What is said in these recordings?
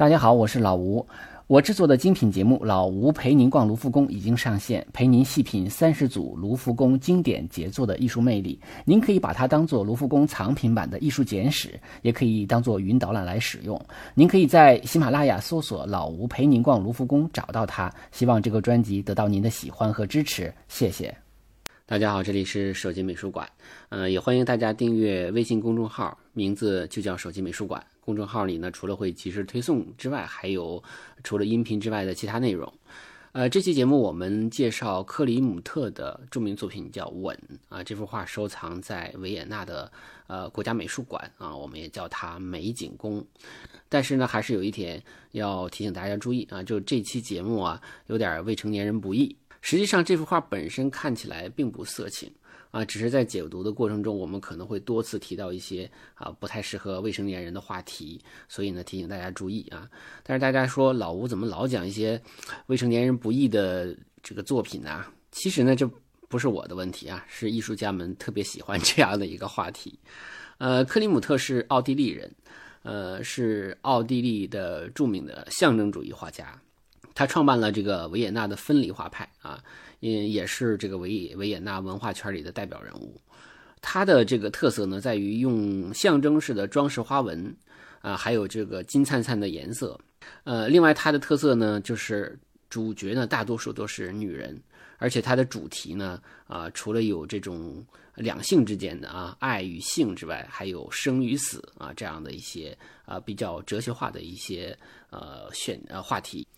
大家好，我是老吴。我制作的精品节目《老吴陪您逛卢浮宫》已经上线，陪您细品三十组卢浮宫经典杰作的艺术魅力。您可以把它当做卢浮宫藏品版的艺术简史，也可以当做云导览来使用。您可以在喜马拉雅搜索“老吴陪您逛卢浮宫”找到它。希望这个专辑得到您的喜欢和支持，谢谢。大家好，这里是手机美术馆，呃，也欢迎大家订阅微信公众号，名字就叫手机美术馆。公众号里呢，除了会及时推送之外，还有除了音频之外的其他内容。呃，这期节目我们介绍克里姆特的著名作品叫《吻》啊，这幅画收藏在维也纳的呃国家美术馆啊，我们也叫它美景宫。但是呢，还是有一点要提醒大家注意啊，就这期节目啊，有点未成年人不宜。实际上，这幅画本身看起来并不色情。啊，只是在解读的过程中，我们可能会多次提到一些啊不太适合未成年人的话题，所以呢提醒大家注意啊。但是大家说老吴怎么老讲一些未成年人不宜的这个作品呢？其实呢这不是我的问题啊，是艺术家们特别喜欢这样的一个话题。呃，克里姆特是奥地利人，呃，是奥地利的著名的象征主义画家，他创办了这个维也纳的分离画派啊。也也是这个维维也纳文化圈里的代表人物，他的这个特色呢，在于用象征式的装饰花纹，啊，还有这个金灿灿的颜色，呃，另外他的特色呢，就是主角呢大多数都是女人，而且他的主题呢，啊，除了有这种两性之间的啊爱与性之外，还有生与死啊这样的一些啊比较哲学化的一些呃选呃话题。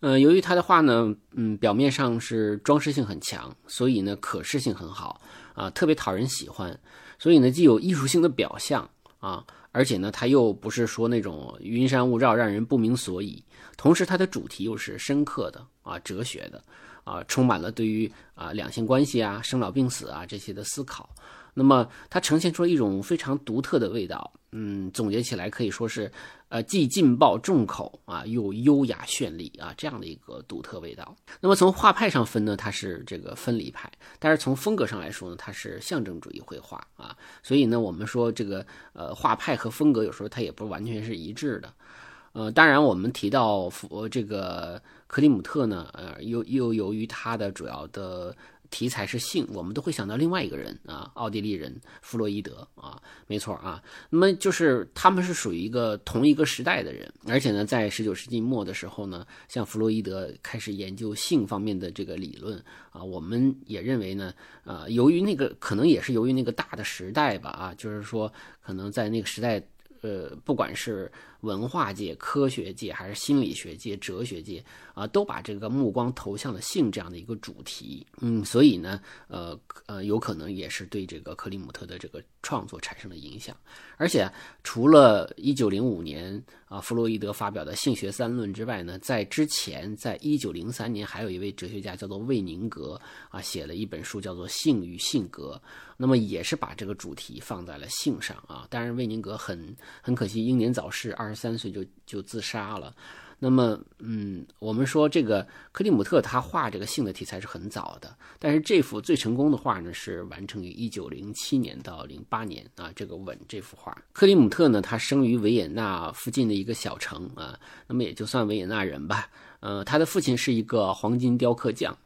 呃，由于他的画呢，嗯，表面上是装饰性很强，所以呢，可视性很好啊，特别讨人喜欢。所以呢，既有艺术性的表象啊，而且呢，它又不是说那种云山雾罩让人不明所以。同时，它的主题又是深刻的啊，哲学的啊，充满了对于啊两性关系啊、生老病死啊这些的思考。那么，它呈现出一种非常独特的味道。嗯，总结起来可以说是，呃，既劲爆重口啊，又优雅绚丽啊，这样的一个独特味道。那么从画派上分呢，它是这个分离派；但是从风格上来说呢，它是象征主义绘画啊。所以呢，我们说这个呃画派和风格有时候它也不完全是一致的。呃，当然我们提到佛这个克里姆特呢，呃，又又由于他的主要的。题材是性，我们都会想到另外一个人啊，奥地利人弗洛伊德啊，没错啊。那么就是他们是属于一个同一个时代的人，而且呢，在十九世纪末的时候呢，像弗洛伊德开始研究性方面的这个理论啊，我们也认为呢，呃，由于那个可能也是由于那个大的时代吧啊，就是说可能在那个时代。呃，不管是文化界、科学界，还是心理学界、哲学界啊，都把这个目光投向了性这样的一个主题。嗯，所以呢，呃呃，有可能也是对这个克里姆特的这个创作产生了影响。而且，除了一九零五年啊，弗洛伊德发表的性学三论之外呢，在之前，在一九零三年，还有一位哲学家叫做魏宁格啊，写了一本书叫做《性与性格》。那么也是把这个主题放在了性上啊，当然魏宁格很很可惜英年早逝，二二十三岁就就自杀了。那么，嗯，我们说这个克里姆特他画这个性的题材是很早的，但是这幅最成功的画呢是完成于一九零七年到零八年啊，这个吻这幅画。克里姆特呢，他生于维也纳附近的一个小城啊，那么也就算维也纳人吧。呃，他的父亲是一个黄金雕刻匠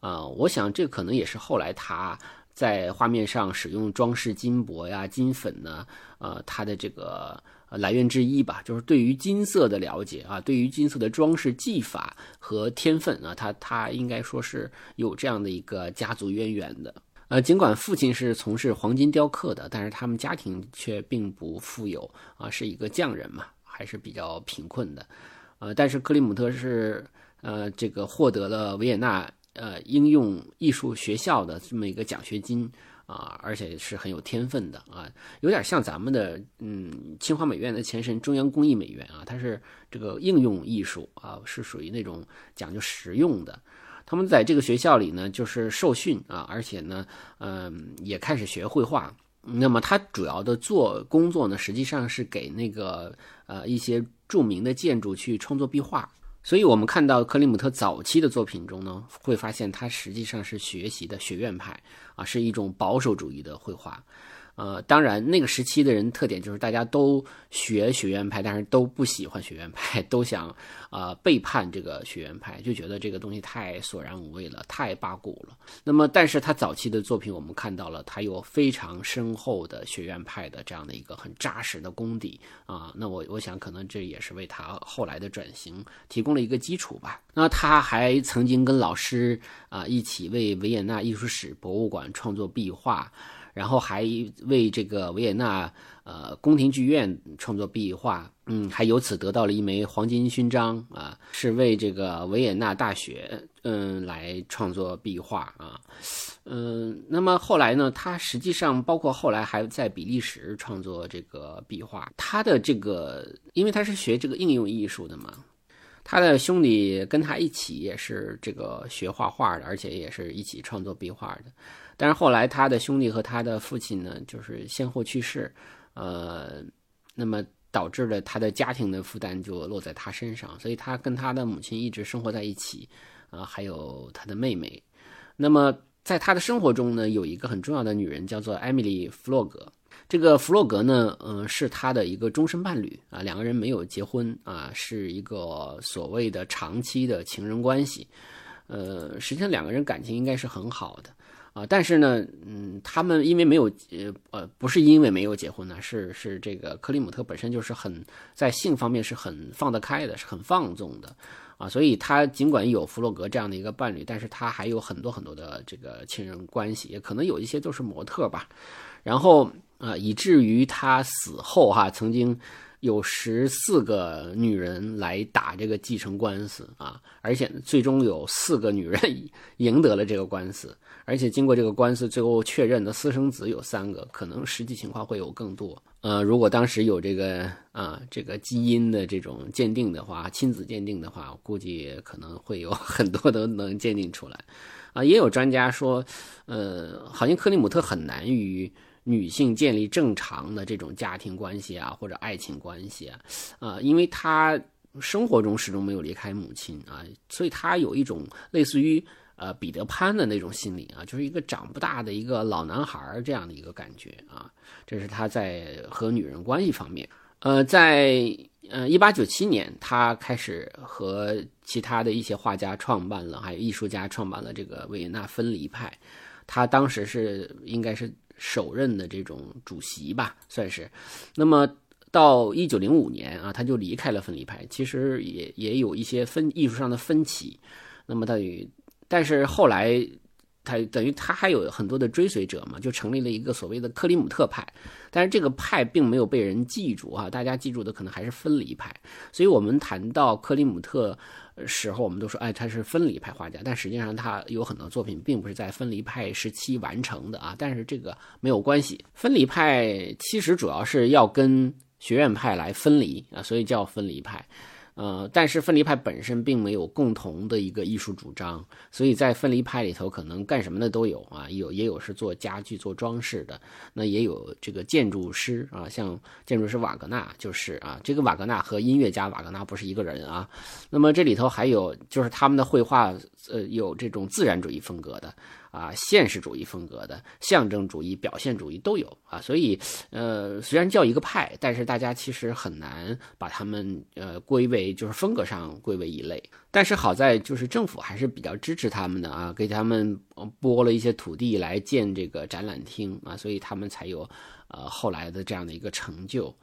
啊，我想这可能也是后来他。在画面上使用装饰金箔呀、金粉呢，呃，他的这个来源之一吧，就是对于金色的了解啊，对于金色的装饰技法和天分啊，他他应该说是有这样的一个家族渊源的。呃，尽管父亲是从事黄金雕刻的，但是他们家庭却并不富有啊，是一个匠人嘛，还是比较贫困的。呃，但是克里姆特是呃这个获得了维也纳。呃，应用艺术学校的这么一个奖学金啊，而且是很有天分的啊，有点像咱们的嗯清华美院的前身中央工艺美院啊，它是这个应用艺术啊，是属于那种讲究实用的。他们在这个学校里呢，就是受训啊，而且呢，嗯，也开始学绘画。那么他主要的做工作呢，实际上是给那个呃一些著名的建筑去创作壁画。所以，我们看到克里姆特早期的作品中呢，会发现他实际上是学习的学院派啊，是一种保守主义的绘画，呃，当然那个时期的人特点就是大家都学学院派，但是都不喜欢学院派，都想啊背叛这个学院派，就觉得这个东西太索然无味了，太八股了。那么，但是他早期的作品，我们看到了他有非常深厚的学院派的这样的一个很扎实的功底啊。那我我想，可能这也是为他后来的转型提供了一个基础吧。那他还曾经跟老师啊一起为维也纳艺术史博物馆创作壁画。然后还为这个维也纳呃宫廷剧院创作壁画，嗯，还由此得到了一枚黄金勋章啊，是为这个维也纳大学嗯来创作壁画啊，嗯，那么后来呢，他实际上包括后来还在比利时创作这个壁画，他的这个因为他是学这个应用艺术的嘛，他的兄弟跟他一起也是这个学画画的，而且也是一起创作壁画的。但是后来，他的兄弟和他的父亲呢，就是先后去世，呃，那么导致了他的家庭的负担就落在他身上，所以他跟他的母亲一直生活在一起，啊，还有他的妹妹。那么在他的生活中呢，有一个很重要的女人叫做艾米丽·弗洛格。这个弗洛格呢，嗯，是他的一个终身伴侣啊，两个人没有结婚啊，是一个所谓的长期的情人关系。呃，实际上两个人感情应该是很好的。啊，但是呢，嗯，他们因为没有，呃呃，不是因为没有结婚呢，是是这个克里姆特本身就是很在性方面是很放得开的，是很放纵的，啊，所以他尽管有弗洛格这样的一个伴侣，但是他还有很多很多的这个情人关系，也可能有一些都是模特吧，然后啊，以至于他死后哈，曾经。有十四个女人来打这个继承官司啊，而且最终有四个女人 赢得了这个官司，而且经过这个官司，最后确认的私生子有三个，可能实际情况会有更多。呃，如果当时有这个啊这个基因的这种鉴定的话，亲子鉴定的话，估计可能会有 很多都能鉴定出来。啊，也有专家说，呃，好像克里姆特很难与。女性建立正常的这种家庭关系啊，或者爱情关系啊，啊，因为她生活中始终没有离开母亲啊，所以她有一种类似于呃彼得潘的那种心理啊，就是一个长不大的一个老男孩这样的一个感觉啊。这是他在和女人关系方面。呃，在呃一八九七年，他开始和其他的一些画家创办了，还有艺术家创办了这个维也纳分离派。他当时是应该是。首任的这种主席吧，算是。那么到一九零五年啊，他就离开了分离派。其实也也有一些分艺术上的分歧。那么他与，但是后来他等于他还有很多的追随者嘛，就成立了一个所谓的克里姆特派。但是这个派并没有被人记住啊，大家记住的可能还是分离派。所以我们谈到克里姆特。时候我们都说，哎，他是分离派画家，但实际上他有很多作品并不是在分离派时期完成的啊。但是这个没有关系，分离派其实主要是要跟学院派来分离啊，所以叫分离派。呃，但是分离派本身并没有共同的一个艺术主张，所以在分离派里头，可能干什么的都有啊，有也有是做家具、做装饰的，那也有这个建筑师啊，像建筑师瓦格纳就是啊，这个瓦格纳和音乐家瓦格纳不是一个人啊。那么这里头还有就是他们的绘画，呃，有这种自然主义风格的。啊，现实主义风格的、象征主义、表现主义都有啊，所以，呃，虽然叫一个派，但是大家其实很难把他们呃归为就是风格上归为一类。但是好在就是政府还是比较支持他们的啊，给他们拨了一些土地来建这个展览厅啊，所以他们才有呃后来的这样的一个成就。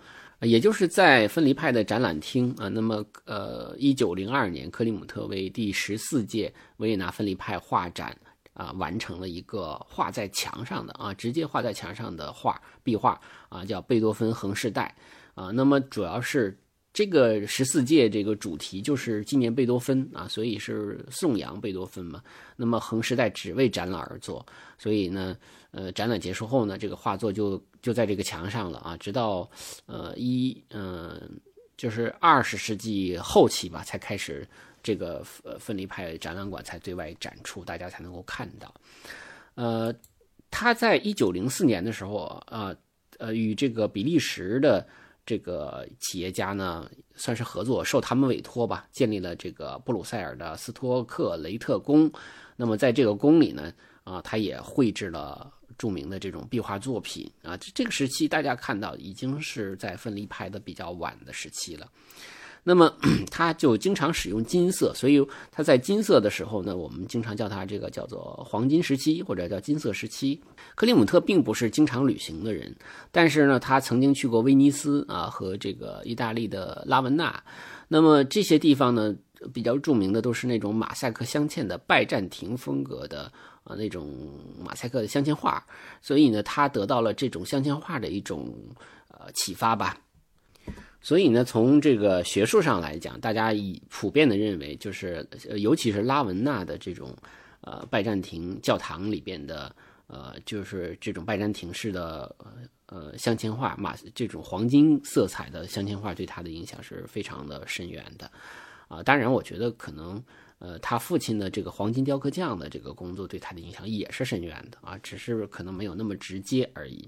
也就是在分离派的展览厅啊，那么呃，一九零二年，克里姆特为第十四届维也纳分离派画展。啊，完成了一个画在墙上的啊，直接画在墙上的画壁画啊，叫贝多芬横世代啊。那么主要是这个十四届这个主题就是纪念贝多芬啊，所以是颂扬贝多芬嘛。那么横世代只为展览而做，所以呢，呃，展览结束后呢，这个画作就就在这个墙上了啊，直到呃一嗯，就是二十世纪后期吧，才开始。这个呃分离派展览馆才对外展出，大家才能够看到。呃，他在一九零四年的时候啊，呃，与这个比利时的这个企业家呢，算是合作，受他们委托吧，建立了这个布鲁塞尔的斯托克雷特宫。那么在这个宫里呢，啊，他也绘制了著名的这种壁画作品啊。这这个时期大家看到已经是在分离派的比较晚的时期了。那么 他就经常使用金色，所以他在金色的时候呢，我们经常叫他这个叫做黄金时期或者叫金色时期。克里姆特并不是经常旅行的人，但是呢，他曾经去过威尼斯啊和这个意大利的拉文纳。那么这些地方呢，比较著名的都是那种马赛克镶嵌的拜占庭风格的啊那种马赛克的镶嵌画，所以呢，他得到了这种镶嵌画的一种呃启发吧。所以呢，从这个学术上来讲，大家以普遍的认为，就是尤其是拉文纳的这种呃拜占庭教堂里边的呃，就是这种拜占庭式的呃镶嵌画，马这种黄金色彩的镶嵌画，对他的影响是非常的深远的啊。当然，我觉得可能呃他父亲的这个黄金雕刻匠的这个工作对他的影响也是深远的啊，只是可能没有那么直接而已。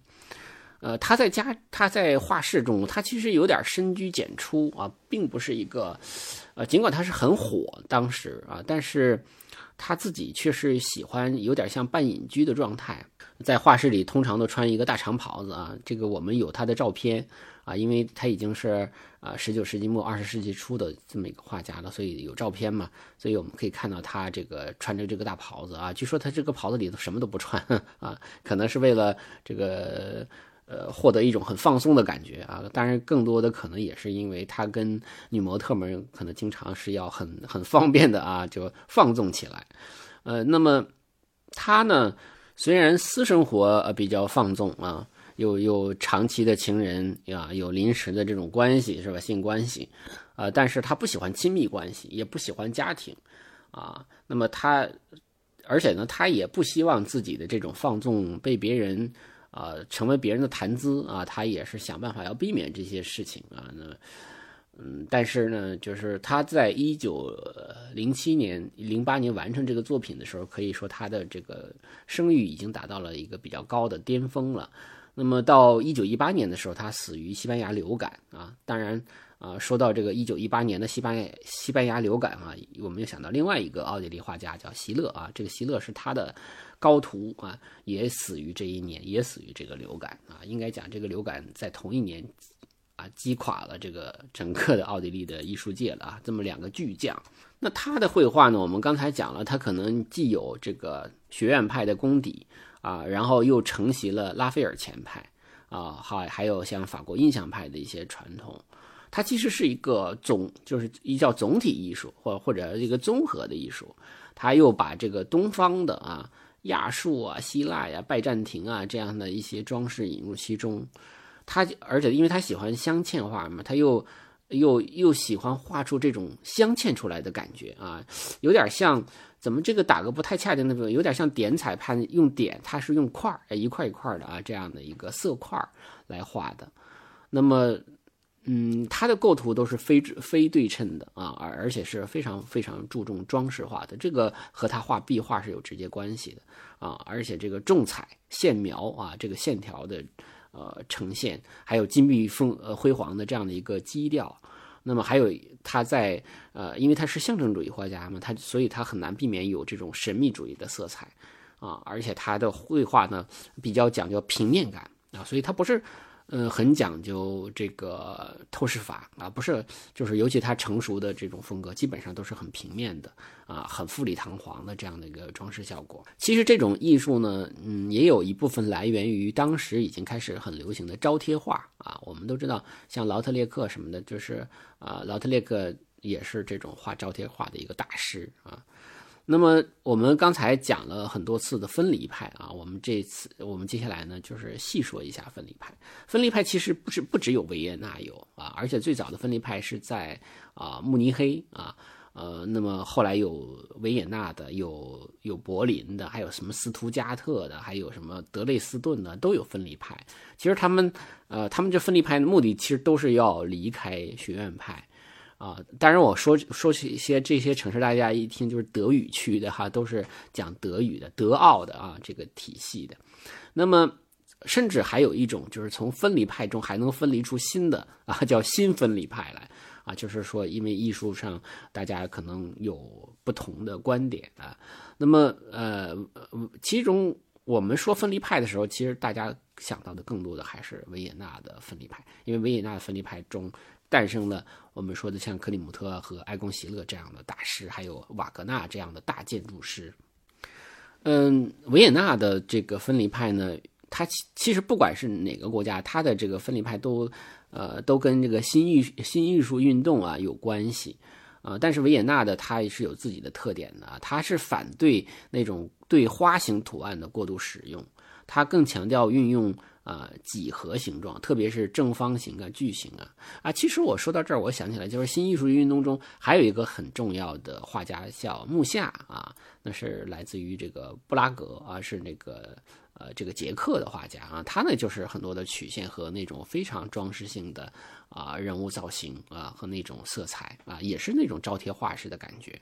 呃，他在家，他在画室中，他其实有点深居简出啊，并不是一个，呃，尽管他是很火当时啊，但是他自己却是喜欢有点像半隐居的状态，在画室里通常都穿一个大长袍子啊。这个我们有他的照片啊，因为他已经是啊十九世纪末二十世纪初的这么一个画家了，所以有照片嘛，所以我们可以看到他这个穿着这个大袍子啊。据说他这个袍子里头什么都不穿 啊，可能是为了这个。呃，获得一种很放松的感觉啊，当然更多的可能也是因为他跟女模特们可能经常是要很很方便的啊，就放纵起来。呃，那么他呢，虽然私生活比较放纵啊，有有长期的情人呀，有临时的这种关系是吧，性关系，呃，但是他不喜欢亲密关系，也不喜欢家庭啊。那么他，而且呢，他也不希望自己的这种放纵被别人。啊，成为别人的谈资啊，他也是想办法要避免这些事情啊。那，嗯，但是呢，就是他在一九零七年、零八年完成这个作品的时候，可以说他的这个声誉已经达到了一个比较高的巅峰了。那么到一九一八年的时候，他死于西班牙流感啊。当然啊，说到这个一九一八年的西班牙西班牙流感啊，我们又想到另外一个奥地利画家叫席勒啊。这个席勒是他的。高徒啊，也死于这一年，也死于这个流感啊。应该讲，这个流感在同一年啊，击垮了这个整个的奥地利的艺术界了啊。这么两个巨匠，那他的绘画呢？我们刚才讲了，他可能既有这个学院派的功底啊，然后又承袭了拉斐尔前派啊，还还有像法国印象派的一些传统。他其实是一个总，就是一叫总体艺术，或或者一个综合的艺术。他又把这个东方的啊。亚述啊、希腊呀、拜占庭啊这样的一些装饰引入其中，他而且因为他喜欢镶嵌画嘛，他又又又喜欢画出这种镶嵌出来的感觉啊，有点像怎么这个打个不太恰当的比有点像点彩盘用点，他是用块儿一块一块的啊这样的一个色块来画的，那么。嗯，它的构图都是非非对称的啊，而而且是非常非常注重装饰化的，这个和他画壁画是有直接关系的啊。而且这个重彩线描啊，这个线条的呃呈现，还有金碧风呃辉煌的这样的一个基调，那么还有他在呃，因为他是象征主义画家嘛，他所以他很难避免有这种神秘主义的色彩啊。而且他的绘画呢比较讲究平面感啊，所以他不是。嗯，很讲究这个透视法啊，不是，就是尤其他成熟的这种风格，基本上都是很平面的啊，很富丽堂皇的这样的一个装饰效果。其实这种艺术呢，嗯，也有一部分来源于当时已经开始很流行的招贴画啊。我们都知道，像劳特列克什么的，就是啊，劳特列克也是这种画招贴画的一个大师啊。那么我们刚才讲了很多次的分离派啊，我们这次我们接下来呢就是细说一下分离派。分离派其实不是不只有维也纳有啊，而且最早的分离派是在啊慕尼黑啊，呃，那么后来有维也纳的，有有柏林的，还有什么斯图加特的，还有什么德累斯顿的，都有分离派。其实他们呃，他们这分离派的目的其实都是要离开学院派。啊，当然我说说起一些这些城市，大家一听就是德语区的哈，都是讲德语的，德奥的啊，这个体系的。那么，甚至还有一种就是从分离派中还能分离出新的啊，叫新分离派来啊，就是说因为艺术上大家可能有不同的观点啊。那么呃，其中。我们说分离派的时候，其实大家想到的更多的还是维也纳的分离派，因为维也纳的分离派中诞生了我们说的像克里姆特和埃贡席勒这样的大师，还有瓦格纳这样的大建筑师。嗯，维也纳的这个分离派呢，它其其实不管是哪个国家，它的这个分离派都呃都跟这个新艺新艺术运动啊有关系。啊，但是维也纳的它也是有自己的特点的，它是反对那种对花形图案的过度使用，它更强调运用啊几何形状，特别是正方形啊、矩形啊。啊，其实我说到这儿，我想起来，就是新艺术运动中还有一个很重要的画家叫穆夏啊，那是来自于这个布拉格啊，是那个。呃，这个捷克的画家啊，他呢就是很多的曲线和那种非常装饰性的啊人物造型啊和那种色彩啊，也是那种招贴画式的感觉。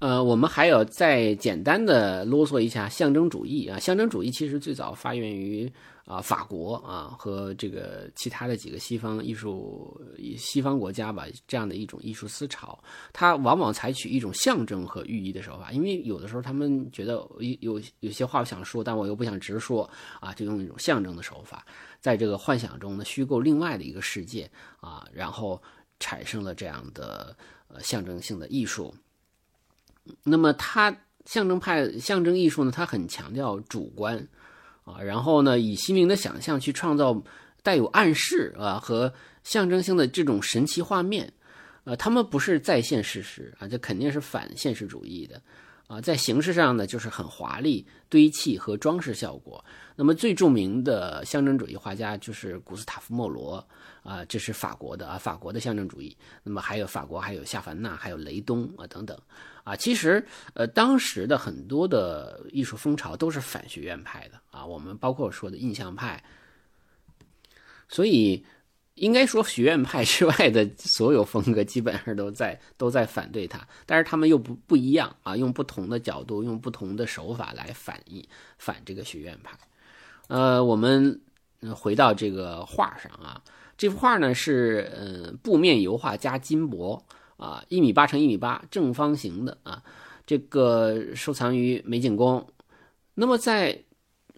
呃，我们还有再简单的啰嗦一下象征主义啊，象征主义其实最早发源于。啊，法国啊，和这个其他的几个西方艺术、西方国家吧，这样的一种艺术思潮，它往往采取一种象征和寓意的手法。因为有的时候他们觉得有有有些话想说，但我又不想直说啊，就用一种象征的手法，在这个幻想中呢，虚构另外的一个世界啊，然后产生了这样的呃象征性的艺术。那么，它象征派象征艺术呢，它很强调主观。啊，然后呢，以心灵的想象去创造带有暗示啊和象征性的这种神奇画面，呃，他们不是再现事实啊，这肯定是反现实主义的啊，在形式上呢，就是很华丽堆砌和装饰效果。那么最著名的象征主义画家就是古斯塔夫·莫罗啊，这是法国的啊，法国的象征主义。那么还有法国，还有夏凡纳，还有雷东啊等等啊。其实呃，当时的很多的艺术风潮都是反学院派的啊，我们包括说的印象派。所以应该说学院派之外的所有风格基本上都在都在反对他，但是他们又不不一样啊，用不同的角度，用不同的手法来反映反这个学院派。呃，我们回到这个画上啊，这幅画呢是呃布面油画加金箔啊，一米八乘一米八正方形的啊，这个收藏于美景宫。那么在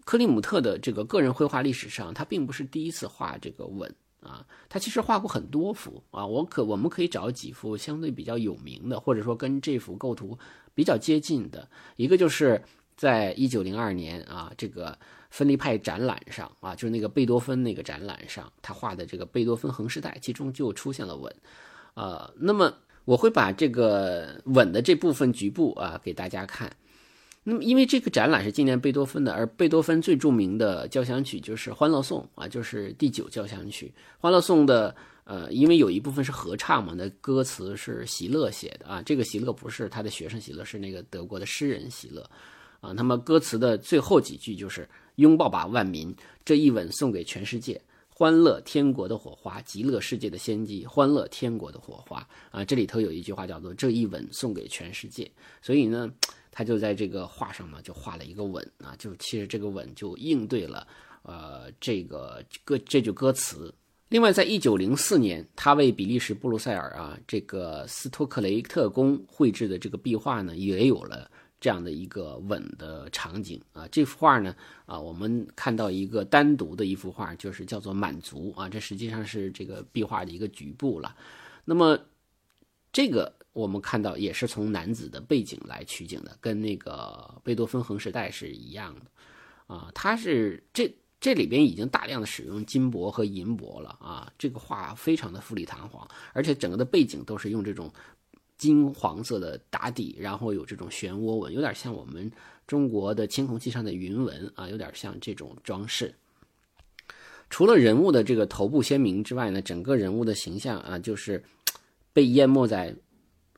克里姆特的这个个人绘画历史上，他并不是第一次画这个吻啊，他其实画过很多幅啊，我可我们可以找几幅相对比较有名的，或者说跟这幅构图比较接近的，一个就是在一九零二年啊，这个。分离派展览上啊，就是那个贝多芬那个展览上，他画的这个贝多芬横时代，其中就出现了吻，呃，那么我会把这个吻的这部分局部啊给大家看。那么因为这个展览是纪念贝多芬的，而贝多芬最著名的交响曲就是《欢乐颂》啊，就是第九交响曲。《欢乐颂》的呃，因为有一部分是合唱嘛，那歌词是席勒写的啊，这个席勒不是他的学生席勒，是那个德国的诗人席勒啊。那么歌词的最后几句就是。拥抱吧，万民！这一吻送给全世界，欢乐天国的火花，极乐世界的先机，欢乐天国的火花啊！这里头有一句话叫做“这一吻送给全世界”，所以呢，他就在这个画上呢，就画了一个吻啊，就其实这个吻就应对了呃这个歌这句歌词。另外，在一九零四年，他为比利时布鲁塞尔啊这个斯托克雷特宫绘制的这个壁画呢，也有了。这样的一个吻的场景啊，这幅画呢啊，我们看到一个单独的一幅画，就是叫做满足啊，这实际上是这个壁画的一个局部了。那么这个我们看到也是从男子的背景来取景的，跟那个贝多芬横时代是一样的啊。它是这这里边已经大量的使用金箔和银箔了啊，这个画非常的富丽堂皇，而且整个的背景都是用这种。金黄色的打底，然后有这种漩涡纹，有点像我们中国的青铜器上的云纹啊，有点像这种装饰。除了人物的这个头部鲜明之外呢，整个人物的形象啊，就是被淹没在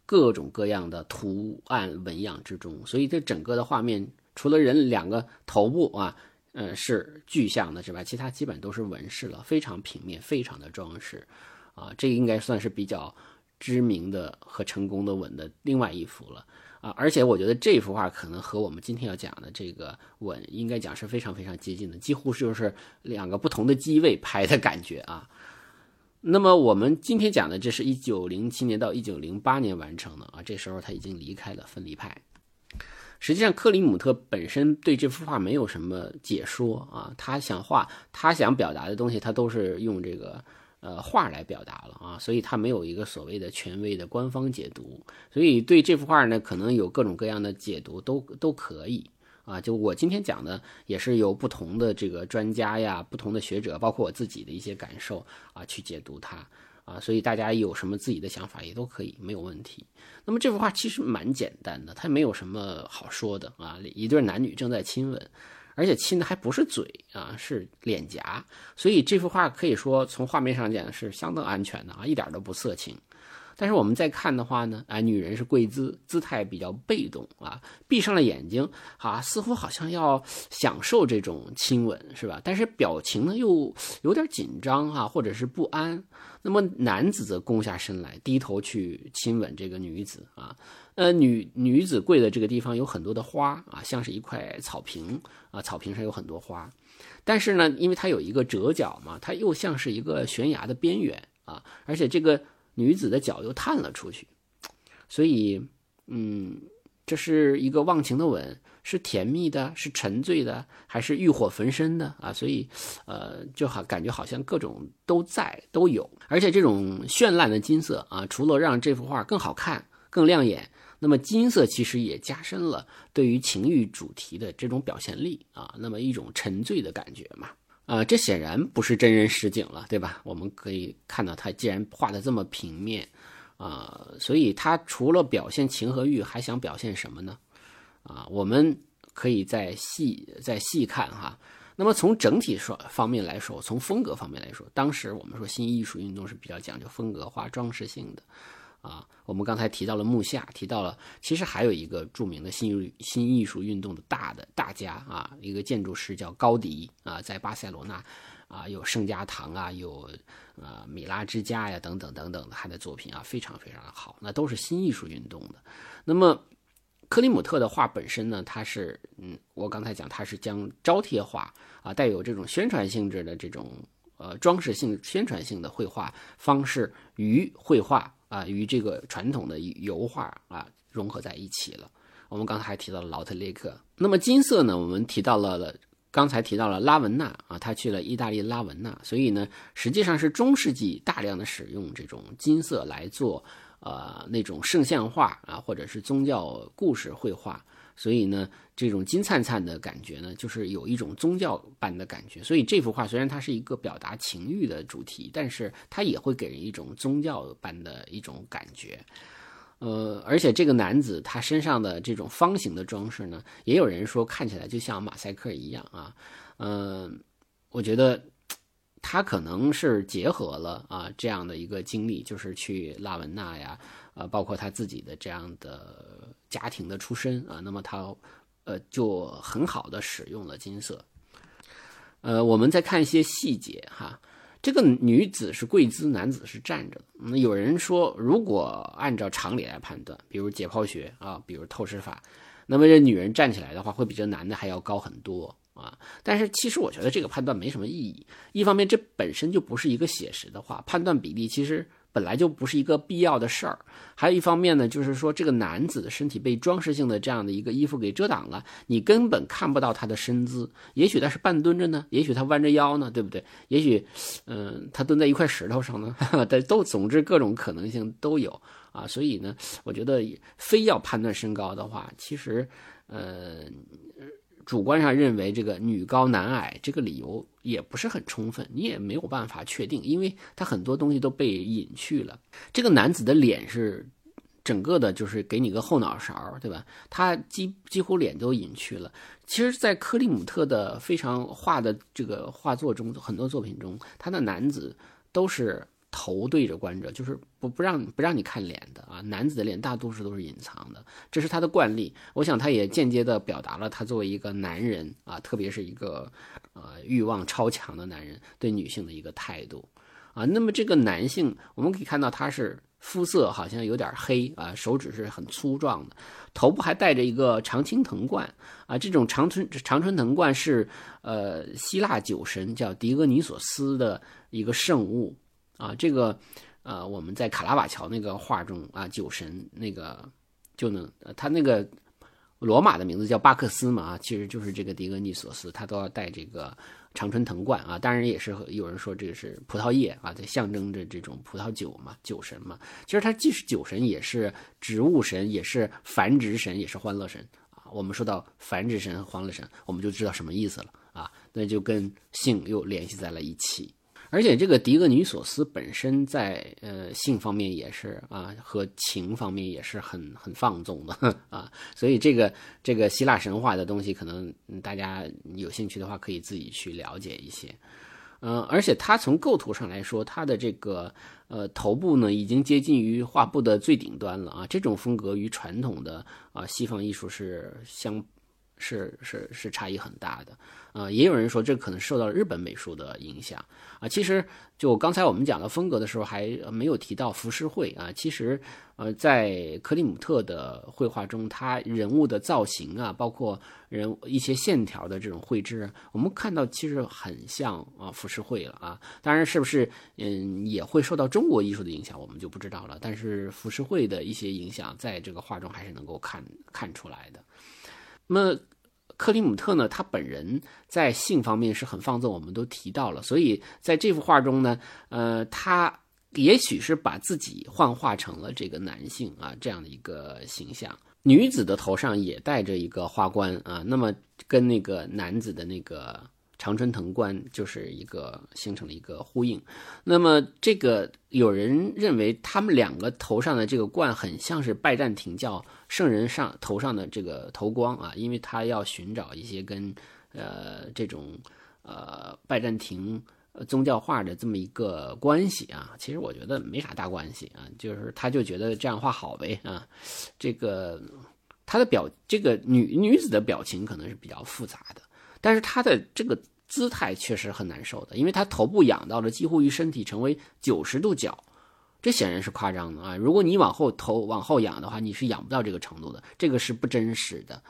各种各样的图案纹样之中。所以这整个的画面，除了人两个头部啊，呃是具象的之外，其他基本都是纹饰了，非常平面，非常的装饰啊。这应该算是比较。知名的和成功的吻的另外一幅了啊，而且我觉得这幅画可能和我们今天要讲的这个吻应该讲是非常非常接近的，几乎就是两个不同的机位拍的感觉啊。那么我们今天讲的，这是一九零七年到一九零八年完成的啊，这时候他已经离开了分离派。实际上，克里姆特本身对这幅画没有什么解说啊，他想画，他想表达的东西，他都是用这个呃画来表达了啊，所以他没有一个所谓的权威的官方解读，所以对这幅画呢，可能有各种各样的解读，都都可以啊。就我今天讲的，也是由不同的这个专家呀、不同的学者，包括我自己的一些感受啊，去解读它。啊，所以大家有什么自己的想法也都可以，没有问题。那么这幅画其实蛮简单的，它没有什么好说的啊。一对男女正在亲吻，而且亲的还不是嘴啊，是脸颊。所以这幅画可以说从画面上讲是相当安全的啊，一点都不色情。但是我们再看的话呢，啊，女人是跪姿，姿态比较被动啊，闭上了眼睛啊，似乎好像要享受这种亲吻，是吧？但是表情呢又有点紧张啊，或者是不安。那么男子则躬下身来，低头去亲吻这个女子啊。呃，女女子跪的这个地方有很多的花啊，像是一块草坪啊，草坪上有很多花。但是呢，因为它有一个折角嘛，它又像是一个悬崖的边缘啊，而且这个。女子的脚又探了出去，所以，嗯，这是一个忘情的吻，是甜蜜的，是沉醉的，还是欲火焚身的啊？所以，呃，就好感觉好像各种都在都有，而且这种绚烂的金色啊，除了让这幅画更好看、更亮眼，那么金色其实也加深了对于情欲主题的这种表现力啊，那么一种沉醉的感觉嘛。啊，这显然不是真人实景了，对吧？我们可以看到，他既然画的这么平面，啊，所以他除了表现情和欲，还想表现什么呢？啊，我们可以再细再细看哈。那么从整体说方面来说，从风格方面来说，当时我们说新艺术运动是比较讲究风格化、装饰性的。啊，我们刚才提到了木下，提到了，其实还有一个著名的新新艺术运动的大的大家啊，一个建筑师叫高迪啊，在巴塞罗那啊有圣家堂啊，有呃米拉之家呀等等等等的他的作品啊，非常非常的好，那都是新艺术运动的。那么克里姆特的画本身呢，它是嗯，我刚才讲它是将招贴画啊，带有这种宣传性质的这种呃装饰性宣传性的绘画方式与绘画。啊，与这个传统的油画啊融合在一起了。我们刚才还提到了劳特雷克。那么金色呢？我们提到了刚才提到了拉文纳啊，他去了意大利拉文纳，所以呢，实际上是中世纪大量的使用这种金色来做呃那种圣像画啊，或者是宗教故事绘画。所以呢，这种金灿灿的感觉呢，就是有一种宗教般的感觉。所以这幅画虽然它是一个表达情欲的主题，但是它也会给人一种宗教般的一种感觉。呃，而且这个男子他身上的这种方形的装饰呢，也有人说看起来就像马赛克一样啊。嗯，我觉得他可能是结合了啊这样的一个经历，就是去拉文纳呀。啊，包括他自己的这样的家庭的出身啊，那么他，呃，就很好的使用了金色。呃，我们再看一些细节哈，这个女子是跪姿，男子是站着。嗯，有人说，如果按照常理来判断，比如解剖学啊，比如透视法，那么这女人站起来的话，会比这男的还要高很多啊。但是其实我觉得这个判断没什么意义。一方面，这本身就不是一个写实的话，判断比例其实。本来就不是一个必要的事儿，还有一方面呢，就是说这个男子的身体被装饰性的这样的一个衣服给遮挡了，你根本看不到他的身姿。也许他是半蹲着呢，也许他弯着腰呢，对不对？也许，嗯，他蹲在一块石头上呢，都都，总之各种可能性都有啊。所以呢，我觉得非要判断身高的话，其实，呃。主观上认为这个女高男矮这个理由也不是很充分，你也没有办法确定，因为他很多东西都被隐去了。这个男子的脸是整个的，就是给你个后脑勺，对吧？他几几乎脸都隐去了。其实，在克里姆特的非常画的这个画作中，很多作品中，他的男子都是。头对着观者，就是不不让不让你看脸的啊！男子的脸大多数都是隐藏的，这是他的惯例。我想他也间接的表达了他作为一个男人啊，特别是一个呃欲望超强的男人对女性的一个态度啊。那么这个男性，我们可以看到他是肤色好像有点黑啊，手指是很粗壮的，头部还戴着一个常青藤冠啊。这种常春常春藤冠是呃希腊酒神叫狄俄尼索斯的一个圣物。啊，这个，呃，我们在卡拉瓦乔那个画中啊，酒神那个就能，他那个罗马的名字叫巴克斯嘛，啊，其实就是这个狄俄尼索斯，他都要带这个常春藤冠啊。当然也是有人说这个是葡萄叶啊，在象征着这种葡萄酒嘛，酒神嘛。其实他既是酒神，也是植物神，也是繁殖神，也是欢乐神啊。我们说到繁殖神和欢乐神，我们就知道什么意思了啊，那就跟性又联系在了一起。而且这个狄俄尼索斯本身在呃性方面也是啊，和情方面也是很很放纵的 啊，所以这个这个希腊神话的东西，可能大家有兴趣的话，可以自己去了解一些。嗯，而且它从构图上来说，它的这个呃头部呢，已经接近于画布的最顶端了啊。这种风格与传统的啊西方艺术是相。是是是差异很大的，啊，也有人说这可能受到日本美术的影响啊。其实就刚才我们讲到风格的时候，还没有提到浮世绘啊。其实呃，在克里姆特的绘画中，他人物的造型啊，包括人一些线条的这种绘制，我们看到其实很像啊浮世绘了啊。当然是不是嗯也会受到中国艺术的影响，我们就不知道了。但是浮世绘的一些影响，在这个画中还是能够看看出来的。那么，克里姆特呢？他本人在性方面是很放纵，我们都提到了。所以在这幅画中呢，呃，他也许是把自己幻化成了这个男性啊这样的一个形象。女子的头上也戴着一个花冠啊，那么跟那个男子的那个。常春藤冠就是一个形成了一个呼应，那么这个有人认为他们两个头上的这个冠很像是拜占庭教圣人上头上的这个头光啊，因为他要寻找一些跟呃这种呃拜占庭宗教画的这么一个关系啊，其实我觉得没啥大关系啊，就是他就觉得这样画好呗啊，这个他的表这个女女子的表情可能是比较复杂的，但是他的这个。姿态确实很难受的，因为他头部仰到了几乎与身体成为九十度角，这显然是夸张的啊！如果你往后头往后仰的话，你是仰不到这个程度的，这个是不真实的。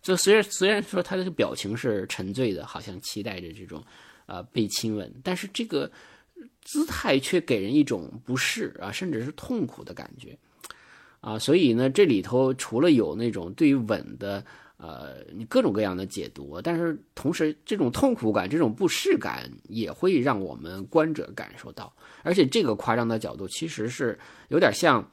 就虽然虽然说他的表情是沉醉的，好像期待着这种呃被亲吻，但是这个姿态却给人一种不适啊，甚至是痛苦的感觉啊！所以呢，这里头除了有那种对于吻的。呃，你各种各样的解读，但是同时这种痛苦感、这种不适感也会让我们观者感受到，而且这个夸张的角度其实是有点像。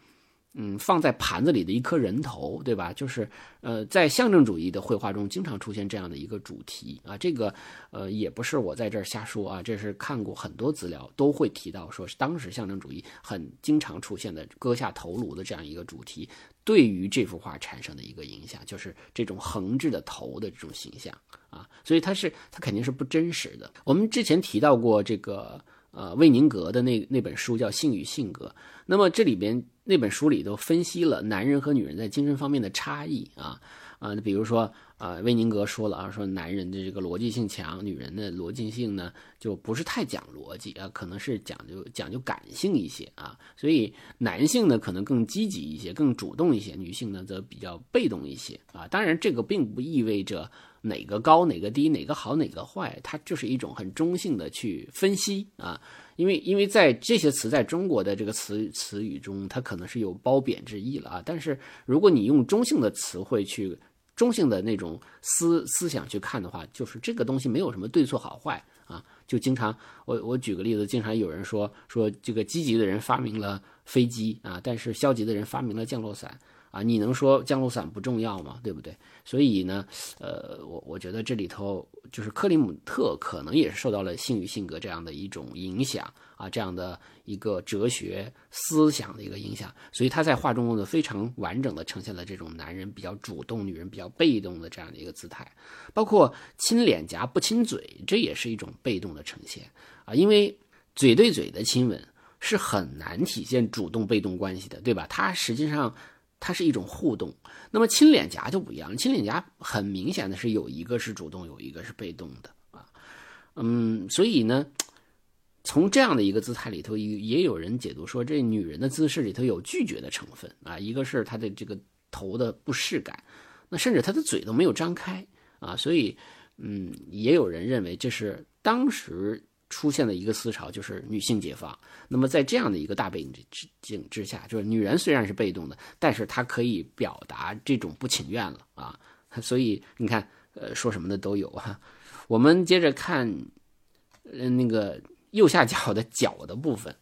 嗯，放在盘子里的一颗人头，对吧？就是，呃，在象征主义的绘画中，经常出现这样的一个主题啊。这个，呃，也不是我在这儿瞎说啊，这是看过很多资料都会提到，说是当时象征主义很经常出现的割下头颅的这样一个主题，对于这幅画产生的一个影响，就是这种横置的头的这种形象啊。所以它是，它肯定是不真实的。我们之前提到过这个，呃，魏宁格的那那本书叫《性与性格》，那么这里边。那本书里头分析了男人和女人在精神方面的差异啊啊，比如说啊，威宁格说了啊，说男人的这个逻辑性强，女人的逻辑性呢就不是太讲逻辑啊，可能是讲究讲究感性一些啊，所以男性呢可能更积极一些，更主动一些，女性呢则比较被动一些啊。当然，这个并不意味着哪个高哪个低，哪个好哪个坏，它就是一种很中性的去分析啊。因为，因为在这些词在中国的这个词词语中，它可能是有褒贬之意了啊。但是，如果你用中性的词汇去、中性的那种思思想去看的话，就是这个东西没有什么对错好坏啊。就经常，我我举个例子，经常有人说说这个积极的人发明了飞机啊，但是消极的人发明了降落伞。啊，你能说降落伞不重要吗？对不对？所以呢，呃，我我觉得这里头就是克里姆特可能也是受到了性与性格这样的一种影响啊，这样的一个哲学思想的一个影响，所以他在画中呢非常完整的呈现了这种男人比较主动，女人比较被动的这样的一个姿态，包括亲脸颊不亲嘴，这也是一种被动的呈现啊，因为嘴对嘴的亲吻是很难体现主动被动关系的，对吧？它实际上。它是一种互动，那么亲脸颊就不一样，亲脸颊很明显的是有一个是主动，有一个是被动的啊，嗯，所以呢，从这样的一个姿态里头，也也有人解读说，这女人的姿势里头有拒绝的成分啊，一个是她的这个头的不适感，那甚至她的嘴都没有张开啊，所以，嗯，也有人认为这是当时。出现的一个思潮就是女性解放。那么在这样的一个大背景之景之下，就是女人虽然是被动的，但是她可以表达这种不情愿了啊，所以你看，呃，说什么的都有哈。我们接着看，呃，那个右下角的脚的部分，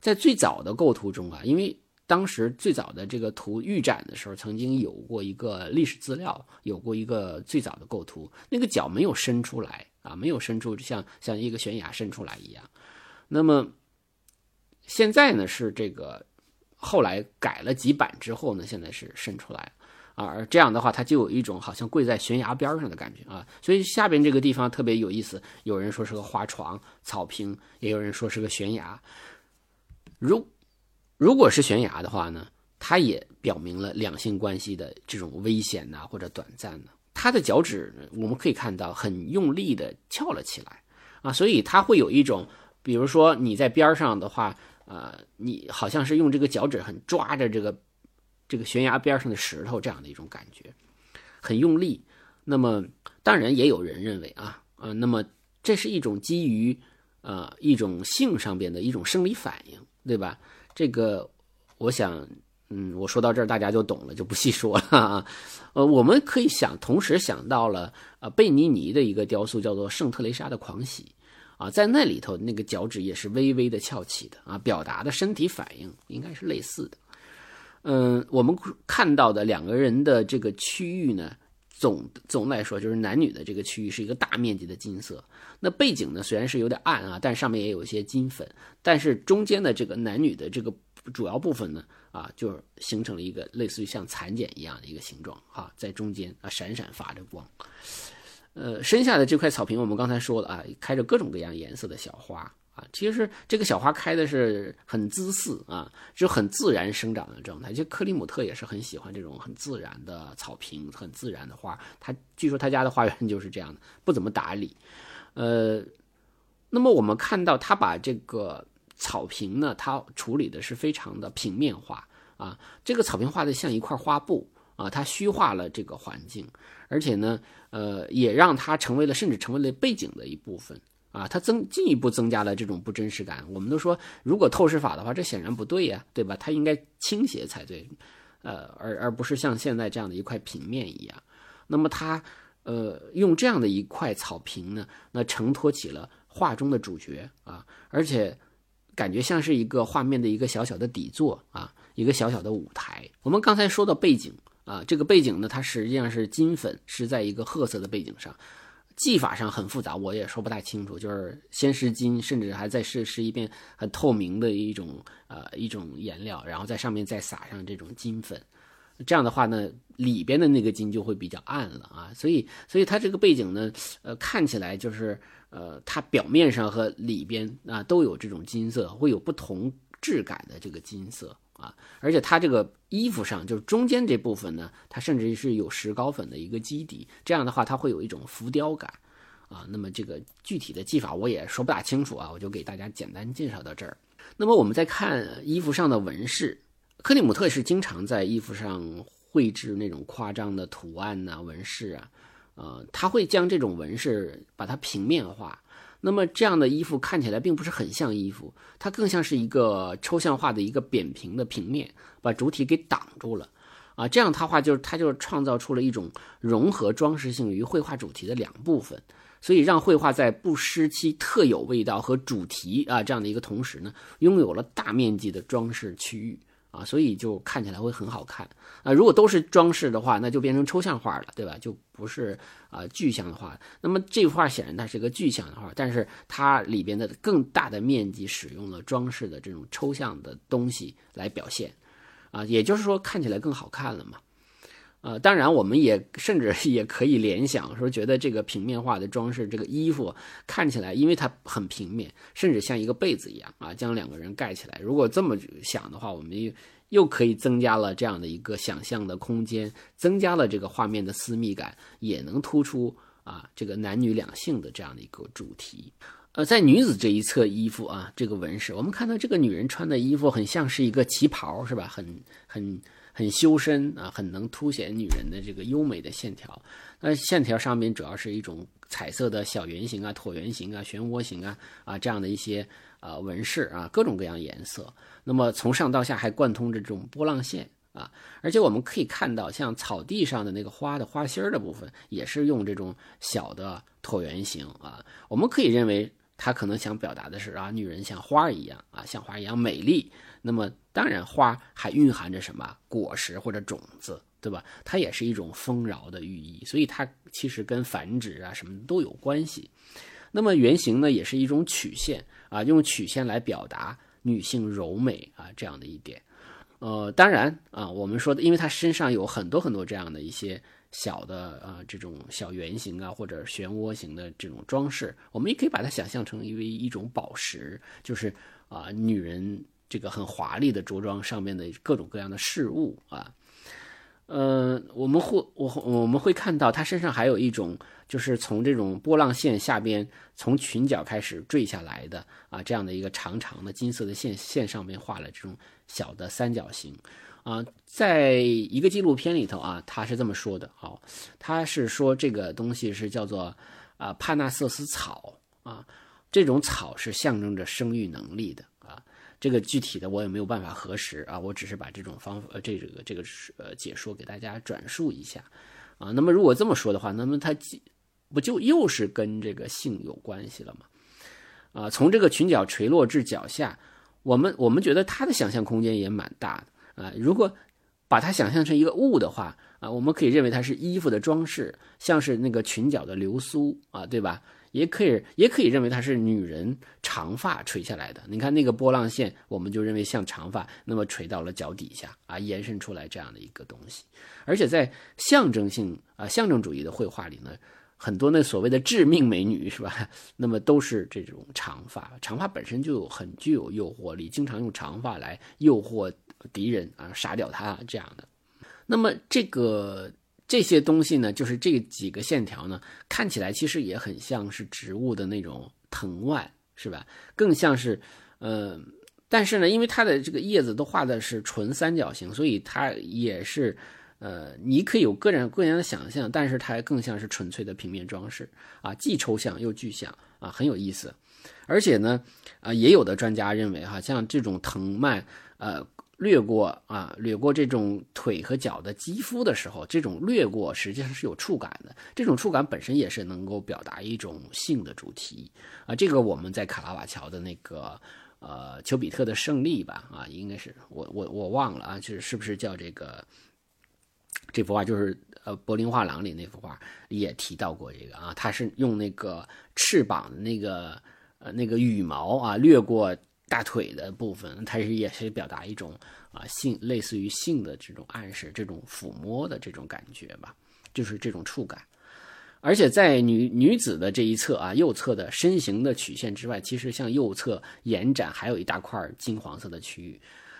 在最早的构图中啊，因为当时最早的这个图预展的时候，曾经有过一个历史资料，有过一个最早的构图，那个脚没有伸出来啊，没有伸出像像一个悬崖伸出来一样。那么现在呢，是这个后来改了几版之后呢，现在是伸出来啊，这样的话，它就有一种好像跪在悬崖边上的感觉啊。所以下边这个地方特别有意思，有人说是个花床、草坪，也有人说是个悬崖。如如果是悬崖的话呢，它也表明了两性关系的这种危险呐，或者短暂的。他的脚趾我们可以看到很用力的翘了起来啊，所以他会有一种，比如说你在边上的话，呃，你好像是用这个脚趾很抓着这个这个悬崖边上的石头这样的一种感觉，很用力。那么当然也有人认为啊啊，那么这是一种基于呃一种性上边的一种生理反应，对吧？这个，我想，嗯，我说到这儿，大家就懂了，就不细说了啊。呃，我们可以想，同时想到了，呃，贝尼尼的一个雕塑叫做《圣特蕾莎的狂喜》，啊，在那里头那个脚趾也是微微的翘起的啊，表达的身体反应应该是类似的。嗯，我们看到的两个人的这个区域呢，总总来说就是男女的这个区域是一个大面积的金色。那背景呢，虽然是有点暗啊，但上面也有一些金粉。但是中间的这个男女的这个主要部分呢，啊，就形成了一个类似于像蚕茧一样的一个形状啊，在中间啊闪闪发着光。呃，身下的这块草坪，我们刚才说了啊，开着各种各样颜色的小花啊，其实这个小花开的是很姿似啊，就很自然生长的状态。就克里姆特也是很喜欢这种很自然的草坪，很自然的花。他据说他家的花园就是这样的，不怎么打理。呃，那么我们看到他把这个草坪呢，它处理的是非常的平面化啊，这个草坪画的像一块花布啊，它虚化了这个环境，而且呢，呃，也让它成为了甚至成为了背景的一部分啊，它增进一步增加了这种不真实感。我们都说，如果透视法的话，这显然不对呀，对吧？它应该倾斜才对，呃，而而不是像现在这样的一块平面一样。那么它。呃，用这样的一块草坪呢，那承托起了画中的主角啊，而且感觉像是一个画面的一个小小的底座啊，一个小小的舞台。我们刚才说到背景啊，这个背景呢，它实际上是金粉，是在一个褐色的背景上，技法上很复杂，我也说不太清楚。就是先是金，甚至还在试试一遍很透明的一种呃一种颜料，然后在上面再撒上这种金粉。这样的话呢，里边的那个金就会比较暗了啊，所以，所以它这个背景呢，呃，看起来就是，呃，它表面上和里边啊都有这种金色，会有不同质感的这个金色啊，而且它这个衣服上就是中间这部分呢，它甚至是有石膏粉的一个基底，这样的话它会有一种浮雕感啊。那么这个具体的技法我也说不大清楚啊，我就给大家简单介绍到这儿。那么我们再看衣服上的纹饰。克里姆特是经常在衣服上绘制那种夸张的图案呐、纹饰啊，呃，他会将这种纹饰把它平面化。那么这样的衣服看起来并不是很像衣服，它更像是一个抽象化的一个扁平的平面，把主体给挡住了。啊，这样他画就是他就创造出了一种融合装饰性与绘画主题的两部分，所以让绘画在不失其特有味道和主题啊这样的一个同时呢，拥有了大面积的装饰区域。啊，所以就看起来会很好看啊。如果都是装饰的话，那就变成抽象画了，对吧？就不是啊具象的话。那么这幅画显然它是个具象的画，但是它里边的更大的面积使用了装饰的这种抽象的东西来表现，啊，也就是说看起来更好看了嘛。呃，当然我们也甚至 也可以联想说，觉得这个平面化的装饰，这个衣服看起来，因为它很平面，甚至像一个被子一样啊，将两个人盖起来。如果这么想的话，我们又又可以增加了这样的一个想象的空间，增加了这个画面的私密感，也能突出啊这个男女两性的这样的一个主题。呃，在女子这一侧衣服啊，这个纹饰，我们看到这个女人穿的衣服很像是一个旗袍，是吧？很很。很修身啊，很能凸显女人的这个优美的线条。那线条上面主要是一种彩色的小圆形啊、椭圆形啊、漩涡形啊啊这样的一些啊纹饰啊，各种各样颜色。那么从上到下还贯通着这种波浪线啊。而且我们可以看到，像草地上的那个花的花心儿的部分，也是用这种小的椭圆形啊。我们可以认为，他可能想表达的是啊，女人像花一样啊，像花一样美丽。那么，当然花还蕴含着什么果实或者种子，对吧？它也是一种丰饶的寓意，所以它其实跟繁殖啊什么都有关系。那么圆形呢，也是一种曲线啊，用曲线来表达女性柔美啊这样的一点。呃，当然啊，我们说的，因为它身上有很多很多这样的一些小的啊这种小圆形啊或者漩涡形的这种装饰，我们也可以把它想象成为一种宝石，就是啊女人。这个很华丽的着装上面的各种各样的饰物啊，呃，我们会我我们会看到他身上还有一种，就是从这种波浪线下边从裙角开始坠下来的啊，这样的一个长长的金色的线线上面画了这种小的三角形啊，在一个纪录片里头啊，他是这么说的，好，他是说这个东西是叫做啊帕纳瑟斯草啊，这种草是象征着生育能力的。这个具体的我也没有办法核实啊，我只是把这种方呃这个这个呃解说给大家转述一下啊。那么如果这么说的话，那么它不就又是跟这个性有关系了吗？啊，从这个裙角垂落至脚下，我们我们觉得它的想象空间也蛮大的啊。如果把它想象成一个物的话啊，我们可以认为它是衣服的装饰，像是那个裙角的流苏啊，对吧？也可以，也可以认为它是女人长发垂下来的。你看那个波浪线，我们就认为像长发，那么垂到了脚底下啊，延伸出来这样的一个东西。而且在象征性啊象征主义的绘画里呢，很多那所谓的致命美女是吧？那么都是这种长发，长发本身就很具有诱惑力，经常用长发来诱惑敌人啊，杀掉他这样的。那么这个。这些东西呢，就是这几个线条呢，看起来其实也很像是植物的那种藤蔓，是吧？更像是，呃，但是呢，因为它的这个叶子都画的是纯三角形，所以它也是，呃，你可以有个人个人的想象，但是它更像是纯粹的平面装饰啊，既抽象又具象啊，很有意思。而且呢，啊，也有的专家认为，哈，像这种藤蔓，呃。掠过啊，掠过这种腿和脚的肌肤的时候，这种掠过实际上是有触感的。这种触感本身也是能够表达一种性的主题啊。这个我们在卡拉瓦乔的那个呃丘比特的胜利吧啊，应该是我我我忘了啊，就是是不是叫这个这幅画就是呃柏林画廊里那幅画也提到过这个啊，他是用那个翅膀的那个呃那个羽毛啊掠过。大腿的部分，它是也是表达一种啊性，类似于性的这种暗示，这种抚摸的这种感觉吧，就是这种触感。而且在女女子的这一侧啊，右侧的身形的曲线之外，其实向右侧延展还有一大块金黄色的区域，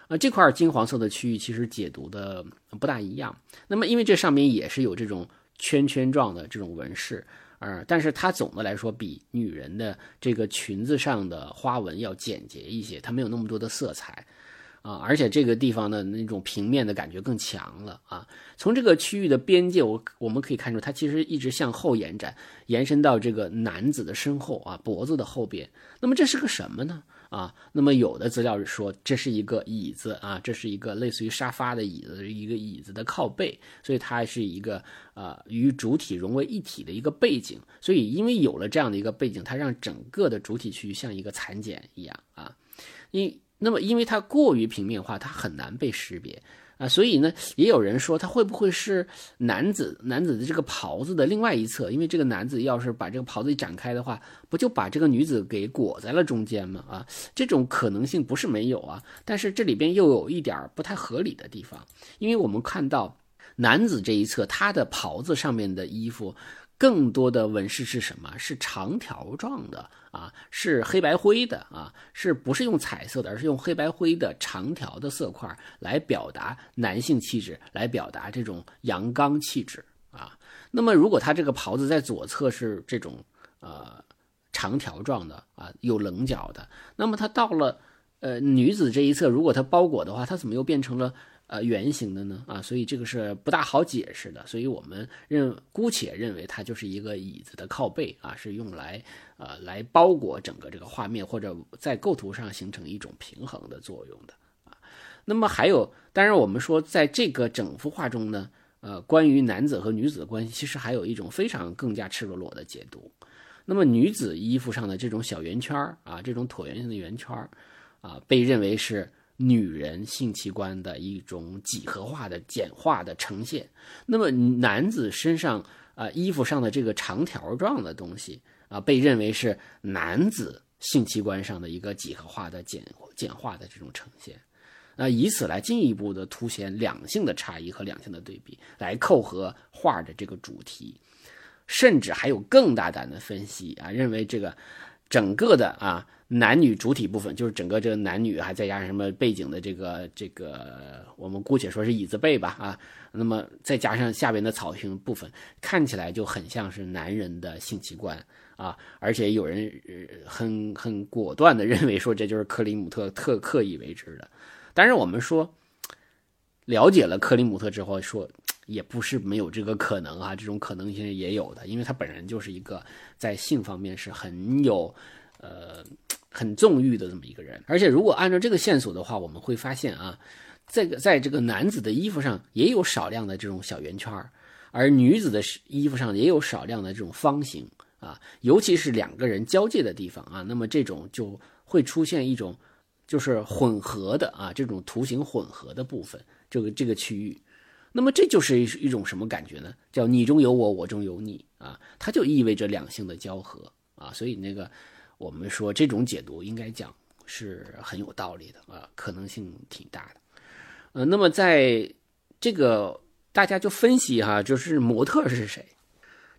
啊，这块金黄色的区域其实解读的不大一样。那么因为这上面也是有这种圈圈状的这种纹饰。呃，但是它总的来说比女人的这个裙子上的花纹要简洁一些，它没有那么多的色彩，啊，而且这个地方的那种平面的感觉更强了啊。从这个区域的边界，我我们可以看出，它其实一直向后延展，延伸到这个男子的身后啊，脖子的后边。那么这是个什么呢？啊，那么有的资料是说这是一个椅子啊，这是一个类似于沙发的椅子，一个椅子的靠背，所以它是一个呃与主体融为一体的一个背景。所以因为有了这样的一个背景，它让整个的主体区域像一个蚕茧一样啊。因那么因为它过于平面化，它很难被识别。啊，所以呢，也有人说他会不会是男子男子的这个袍子的另外一侧？因为这个男子要是把这个袍子一展开的话，不就把这个女子给裹在了中间吗？啊，这种可能性不是没有啊，但是这里边又有一点不太合理的地方，因为我们看到男子这一侧他的袍子上面的衣服。更多的纹饰是什么？是长条状的啊，是黑白灰的啊，是不是用彩色的，而是用黑白灰的长条的色块来表达男性气质，来表达这种阳刚气质啊。那么，如果他这个袍子在左侧是这种呃长条状的啊，有棱角的，那么他到了呃女子这一侧，如果它包裹的话，它怎么又变成了？呃，圆形的呢，啊，所以这个是不大好解释的，所以我们认姑且认为它就是一个椅子的靠背啊，是用来呃来包裹整个这个画面，或者在构图上形成一种平衡的作用的啊。那么还有，当然我们说在这个整幅画中呢，呃，关于男子和女子的关系，其实还有一种非常更加赤裸裸的解读。那么女子衣服上的这种小圆圈啊，这种椭圆形的圆圈啊，被认为是女人性器官的一种几何化的简化的呈现。那么男子身上啊衣服上的这个长条状的东西啊，被认为是男子性器官上的一个几何化的简简化的这种呈现。那以此来进一步的凸显两性的差异和两性的对比，来扣合画的这个主题，甚至还有更大胆的分析啊，认为这个整个的啊男女主体部分，就是整个这个男女还再加上什么背景的这个这个，我们姑且说是椅子背吧啊，那么再加上下边的草坪部分，看起来就很像是男人的性器官啊，而且有人很很果断的认为说这就是克里姆特特刻意为之的。但是我们说，了解了克里姆特之后，说也不是没有这个可能啊，这种可能性也有的，因为他本人就是一个在性方面是很有呃很纵欲的这么一个人。而且如果按照这个线索的话，我们会发现啊，这个在这个男子的衣服上也有少量的这种小圆圈而女子的衣服上也有少量的这种方形啊，尤其是两个人交界的地方啊，那么这种就会出现一种。就是混合的啊，这种图形混合的部分，这个这个区域，那么这就是一一种什么感觉呢？叫你中有我，我中有你啊，它就意味着两性的交合啊，所以那个我们说这种解读应该讲是很有道理的啊，可能性挺大的。呃，那么在这个大家就分析哈，就是模特是谁？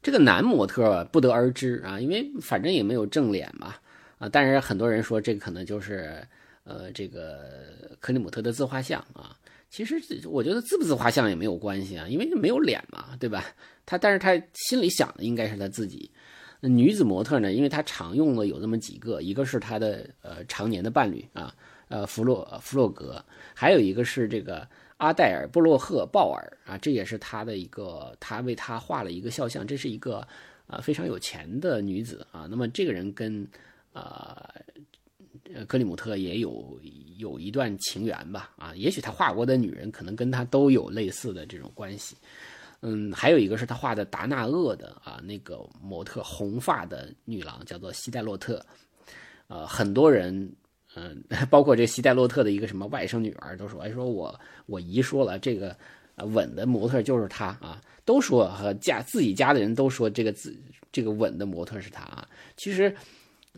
这个男模特不得而知啊，因为反正也没有正脸嘛啊，但是很多人说这个可能就是。呃，这个克里姆特的自画像啊，其实我觉得自不自画像也没有关系啊，因为没有脸嘛，对吧？他但是他心里想的应该是他自己。女子模特呢，因为她常用的有这么几个，一个是她的呃常年的伴侣啊，呃弗洛弗洛格，还有一个是这个阿黛尔布洛赫鲍尔啊，这也是他的一个，他为她画了一个肖像，这是一个啊非常有钱的女子啊。那么这个人跟啊。呃，克里姆特也有有一段情缘吧？啊，也许他画过的女人可能跟他都有类似的这种关系。嗯，还有一个是他画的达纳厄的啊，那个模特红发的女郎叫做西戴洛特。呃，很多人，嗯，包括这西戴洛特的一个什么外甥女儿都说，哎，说我我姨说了，这个吻的模特就是他啊，都说和家自己家的人都说这个自这个吻的模特是他啊。其实。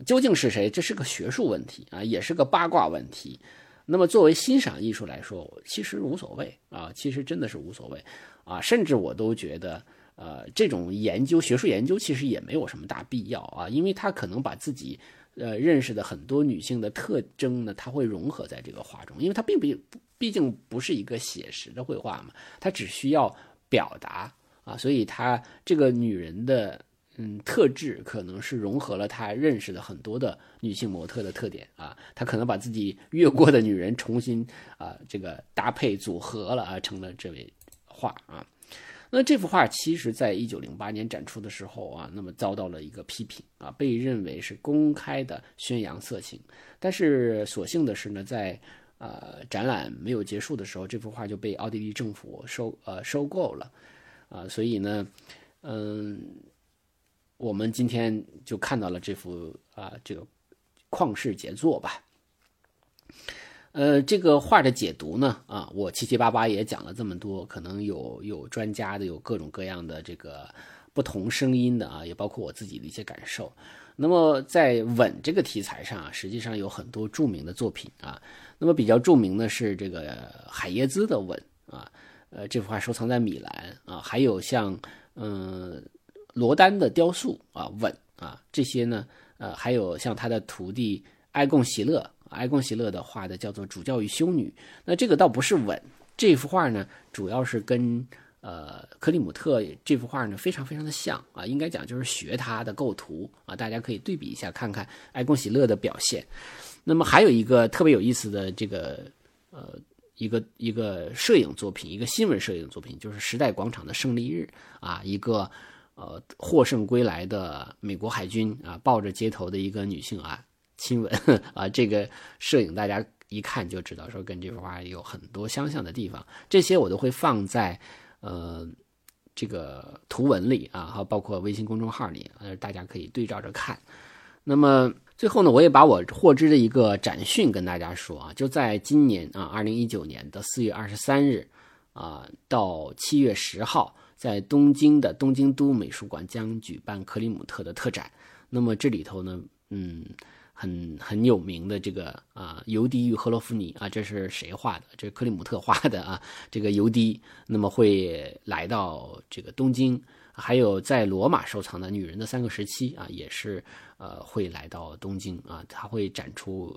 究竟是谁？这是个学术问题啊，也是个八卦问题。那么作为欣赏艺术来说，其实无所谓啊，其实真的是无所谓啊。甚至我都觉得，呃，这种研究、学术研究其实也没有什么大必要啊，因为他可能把自己呃认识的很多女性的特征呢，他会融合在这个画中，因为他并不毕竟不是一个写实的绘画嘛，他只需要表达啊，所以他这个女人的。嗯，特质可能是融合了他认识的很多的女性模特的特点啊，他可能把自己越过的女人重新啊这个搭配组合了啊，成了这位画啊。那这幅画其实在一九零八年展出的时候啊，那么遭到了一个批评啊，被认为是公开的宣扬色情。但是所幸的是呢，在呃展览没有结束的时候，这幅画就被奥地利政府收呃收购了啊，所以呢，嗯。我们今天就看到了这幅啊，这个旷世杰作吧。呃，这个画的解读呢，啊，我七七八八也讲了这么多，可能有有专家的，有各种各样的这个不同声音的啊，也包括我自己的一些感受。那么在吻这个题材上啊，实际上有很多著名的作品啊。那么比较著名的是这个海耶兹的吻啊，呃，这幅画收藏在米兰啊，还有像嗯。罗丹的雕塑啊，吻啊，这些呢，呃，还有像他的徒弟埃贡席勒，埃贡席勒的画的叫做《主教与修女》，那这个倒不是吻，这幅画呢，主要是跟呃克里姆特这幅画呢非常非常的像啊，应该讲就是学他的构图啊，大家可以对比一下看看埃贡席勒的表现。那么还有一个特别有意思的这个呃一个一个摄影作品，一个新闻摄影作品，就是时代广场的胜利日啊，一个。呃，获胜归来的美国海军啊，抱着街头的一个女性啊亲吻啊，这个摄影大家一看就知道说跟这幅画有很多相像的地方。这些我都会放在呃这个图文里啊，还包括微信公众号里，呃，大家可以对照着看。那么最后呢，我也把我获知的一个展讯跟大家说啊，就在今年啊，二零一九年的四月二十三日啊到七月十号，在东京的东京都美术馆将举办克里姆特的特展。那么这里头呢，嗯。很很有名的这个啊，尤迪与赫罗夫尼啊，这是谁画的？这是克里姆特画的啊。这个尤迪，那么会来到这个东京，还有在罗马收藏的女人的三个时期啊，也是呃会来到东京啊，他会展出。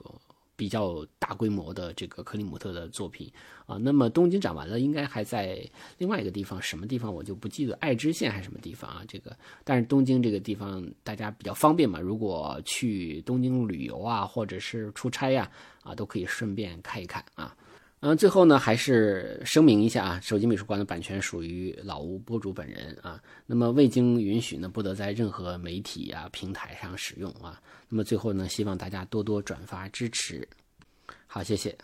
比较大规模的这个克里姆特的作品啊，那么东京展完了，应该还在另外一个地方，什么地方我就不记得，爱知县还是什么地方啊？这个，但是东京这个地方大家比较方便嘛，如果去东京旅游啊，或者是出差呀，啊，都可以顺便看一看啊。嗯，最后呢，还是声明一下啊，手机美术馆的版权属于老吴播主本人啊，那么未经允许呢，不得在任何媒体啊平台上使用啊。那么最后呢，希望大家多多转发支持，好，谢谢。